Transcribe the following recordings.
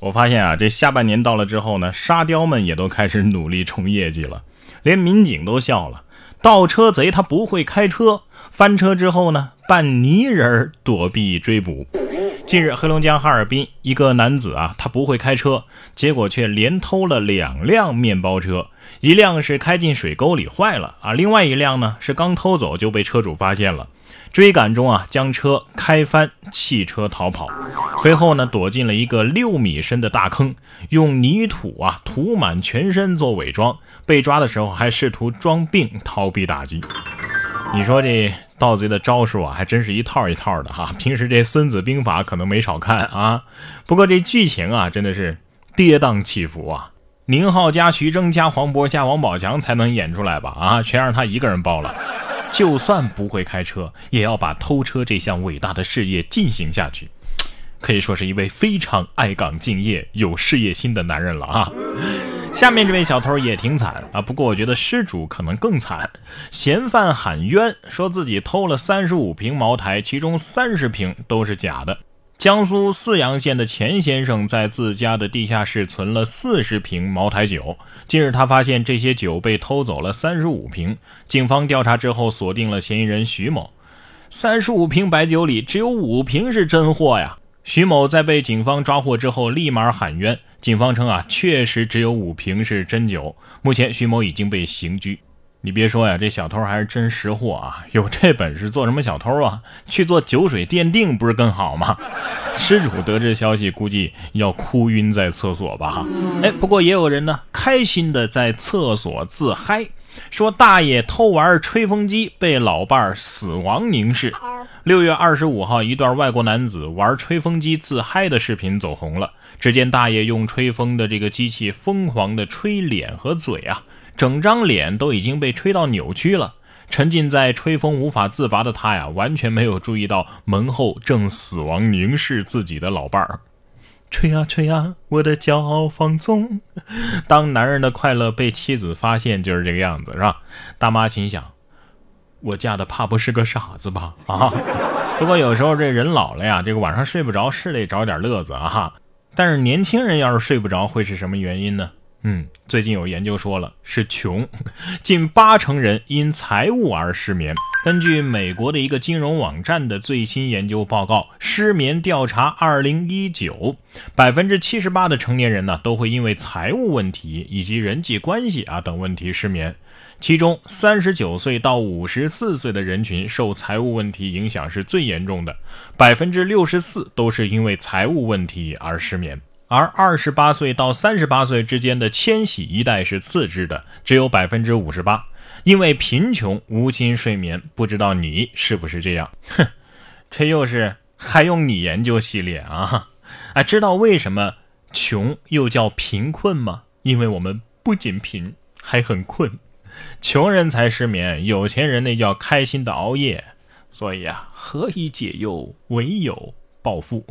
我发现啊，这下半年到了之后呢，沙雕们也都开始努力冲业绩了，连民警都笑了。盗车贼他不会开车，翻车之后呢，扮泥人躲避追捕。近日，黑龙江哈尔滨一个男子啊，他不会开车，结果却连偷了两辆面包车，一辆是开进水沟里坏了啊，另外一辆呢是刚偷走就被车主发现了。追赶中啊，将车开翻，弃车逃跑。随后呢，躲进了一个六米深的大坑，用泥土啊涂满全身做伪装。被抓的时候还试图装病逃避打击。你说这盗贼的招数啊，还真是一套一套的哈。平时这《孙子兵法》可能没少看啊，不过这剧情啊，真的是跌宕起伏啊。宁浩加徐峥加黄渤加王宝强才能演出来吧？啊，全让他一个人包了。就算不会开车，也要把偷车这项伟大的事业进行下去，可以说是一位非常爱岗敬业、有事业心的男人了啊！下面这位小偷也挺惨啊，不过我觉得失主可能更惨。嫌犯喊冤，说自己偷了三十五瓶茅台，其中三十瓶都是假的。江苏泗阳县的钱先生在自家的地下室存了四十瓶茅台酒。近日，他发现这些酒被偷走了三十五瓶。警方调查之后，锁定了嫌疑人徐某。三十五瓶白酒里只有五瓶是真货呀！徐某在被警方抓获之后，立马喊冤。警方称啊，确实只有五瓶是真酒。目前，徐某已经被刑拘。你别说呀，这小偷还是真识货啊！有这本事做什么小偷啊？去做酒水鉴定不是更好吗？失主得知消息，估计要哭晕在厕所吧？哎，不过也有人呢，开心的在厕所自嗨，说大爷偷玩吹风机被老伴儿死亡凝视。六月二十五号，一段外国男子玩吹风机自嗨的视频走红了。只见大爷用吹风的这个机器疯狂的吹脸和嘴啊。整张脸都已经被吹到扭曲了，沉浸在吹风无法自拔的他呀，完全没有注意到门后正死亡凝视自己的老伴儿。吹啊吹啊，我的骄傲放纵。当男人的快乐被妻子发现，就是这个样子，是吧？大妈心想：我嫁的怕不是个傻子吧？啊！不过有时候这人老了呀，这个晚上睡不着是得找点乐子啊。但是年轻人要是睡不着，会是什么原因呢？嗯，最近有研究说了是穷，近八成人因财务而失眠。根据美国的一个金融网站的最新研究报告，失眠调查二零一九，百分之七十八的成年人呢都会因为财务问题以及人际关系啊等问题失眠。其中，三十九岁到五十四岁的人群受财务问题影响是最严重的，百分之六十四都是因为财务问题而失眠。而二十八岁到三十八岁之间的千禧一代是次之的，只有百分之五十八，因为贫穷无心睡眠。不知道你是不是这样？哼，这又是还用你研究系列啊？哎，知道为什么穷又叫贫困吗？因为我们不仅贫，还很困。穷人才失眠，有钱人那叫开心的熬夜。所以啊，何以解忧？唯有暴富。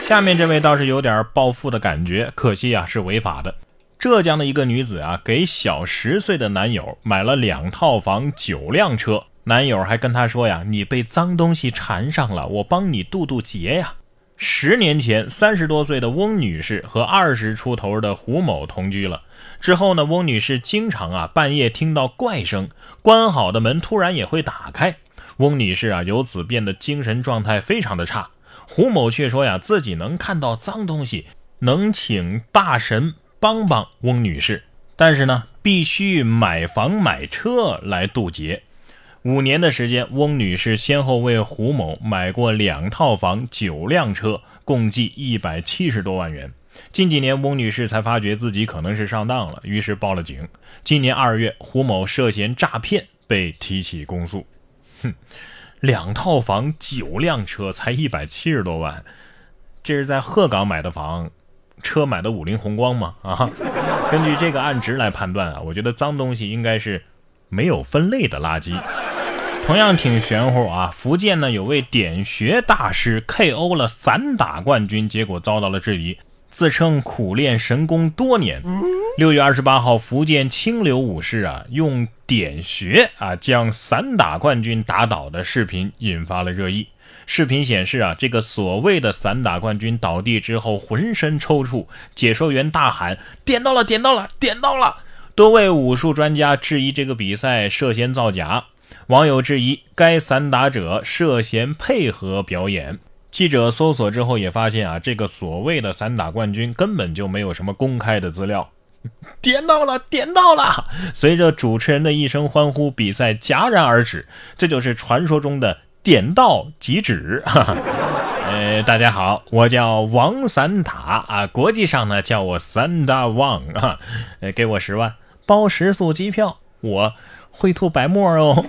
下面这位倒是有点暴富的感觉，可惜啊是违法的。浙江的一个女子啊，给小十岁的男友买了两套房、九辆车，男友还跟她说呀：“你被脏东西缠上了，我帮你渡渡劫呀。”十年前，三十多岁的翁女士和二十出头的胡某同居了。之后呢，翁女士经常啊半夜听到怪声，关好的门突然也会打开。翁女士啊由此变得精神状态非常的差。胡某却说呀，自己能看到脏东西，能请大神帮帮翁女士，但是呢，必须买房买车来渡劫。五年的时间，翁女士先后为胡某买过两套房、九辆车，共计一百七十多万元。近几年，翁女士才发觉自己可能是上当了，于是报了警。今年二月，胡某涉嫌诈骗被提起公诉。哼。两套房、九辆车，才一百七十多万，这是在鹤岗买的房，车买的五菱宏光吗？啊，根据这个案值来判断啊，我觉得脏东西应该是没有分类的垃圾。同样挺玄乎啊，福建呢有位点穴大师 KO 了散打冠军，结果遭到了质疑。自称苦练神功多年。六月二十八号，福建清流武士啊，用点穴啊将散打冠军打倒的视频引发了热议。视频显示啊，这个所谓的散打冠军倒地之后浑身抽搐，解说员大喊：“点到了，点到了，点到了！”多位武术专家质疑这个比赛涉嫌造假，网友质疑该散打者涉嫌配合表演。记者搜索之后也发现啊，这个所谓的散打冠军根本就没有什么公开的资料。点到了，点到了！随着主持人的一声欢呼，比赛戛然而止。这就是传说中的点到即止。哈哈呃，大家好，我叫王散打啊，国际上呢叫我散打王啊。呃，给我十万。包食宿机票，我会吐白沫哦。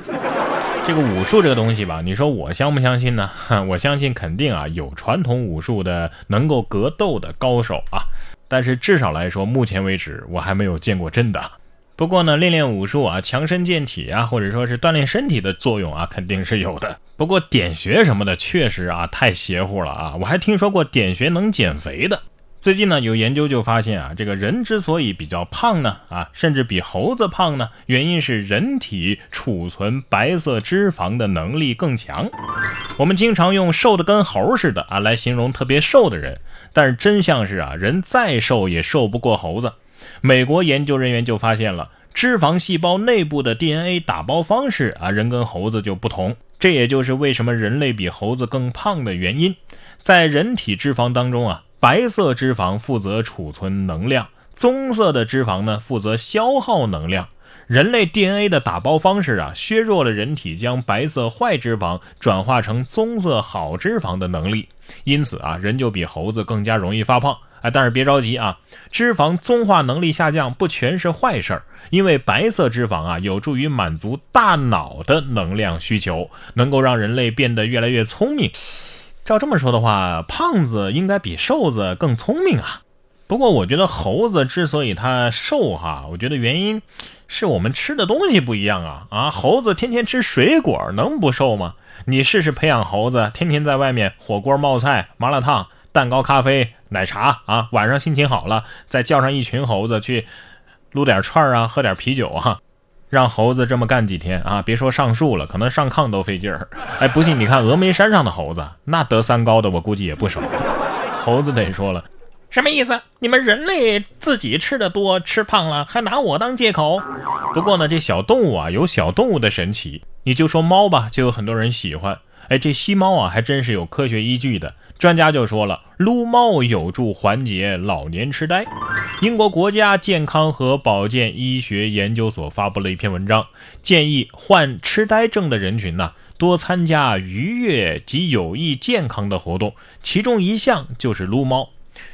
这个武术这个东西吧，你说我相不相信呢？我相信肯定啊，有传统武术的能够格斗的高手啊。但是至少来说，目前为止我还没有见过真的。不过呢，练练武术啊，强身健体啊，或者说是锻炼身体的作用啊，肯定是有的。不过点穴什么的，确实啊太邪乎了啊！我还听说过点穴能减肥的。最近呢，有研究就发现啊，这个人之所以比较胖呢，啊，甚至比猴子胖呢，原因是人体储存白色脂肪的能力更强。我们经常用瘦的跟猴似的啊来形容特别瘦的人，但是真相是啊，人再瘦也瘦不过猴子。美国研究人员就发现了，脂肪细胞内部的 DNA 打包方式啊，人跟猴子就不同。这也就是为什么人类比猴子更胖的原因。在人体脂肪当中啊。白色脂肪负责储存能量，棕色的脂肪呢负责消耗能量。人类 DNA 的打包方式啊，削弱了人体将白色坏脂肪转化成棕色好脂肪的能力。因此啊，人就比猴子更加容易发胖。哎，但是别着急啊，脂肪棕化能力下降不全是坏事儿，因为白色脂肪啊有助于满足大脑的能量需求，能够让人类变得越来越聪明。照这么说的话，胖子应该比瘦子更聪明啊。不过我觉得猴子之所以它瘦哈，我觉得原因是我们吃的东西不一样啊啊！猴子天天吃水果，能不瘦吗？你试试培养猴子，天天在外面火锅、冒菜、麻辣烫、蛋糕、咖啡、奶茶啊，晚上心情好了，再叫上一群猴子去撸点串啊，喝点啤酒啊。让猴子这么干几天啊！别说上树了，可能上炕都费劲儿。哎，不信你看峨眉山上的猴子，那得三高的我估计也不少。猴子得说了，什么意思？你们人类自己吃的多，吃胖了，还拿我当借口？不过呢，这小动物啊，有小动物的神奇。你就说猫吧，就有很多人喜欢。哎，这吸猫啊，还真是有科学依据的。专家就说了，撸猫有助缓解老年痴呆。英国国家健康和保健医学研究所发布了一篇文章，建议患痴呆症的人群呢多参加愉悦及有益健康的活动，其中一项就是撸猫。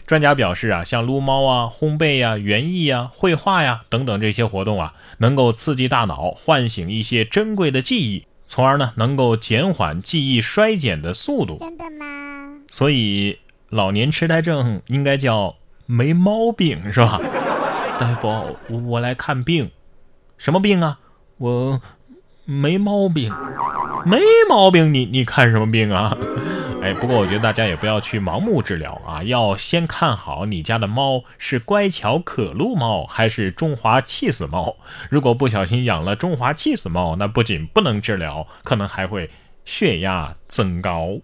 专家表示啊，像撸猫啊、烘焙呀、园艺呀、绘画呀等等这些活动啊，能够刺激大脑，唤醒一些珍贵的记忆，从而呢能够减缓记忆衰减的速度。真的吗？所以，老年痴呆症应该叫没毛病，是吧？大夫，我来看病，什么病啊？我没毛病，没毛病，你你看什么病啊？哎，不过我觉得大家也不要去盲目治疗啊，要先看好你家的猫是乖巧可撸猫还是中华气死猫。如果不小心养了中华气死猫，那不仅不能治疗，可能还会血压增高。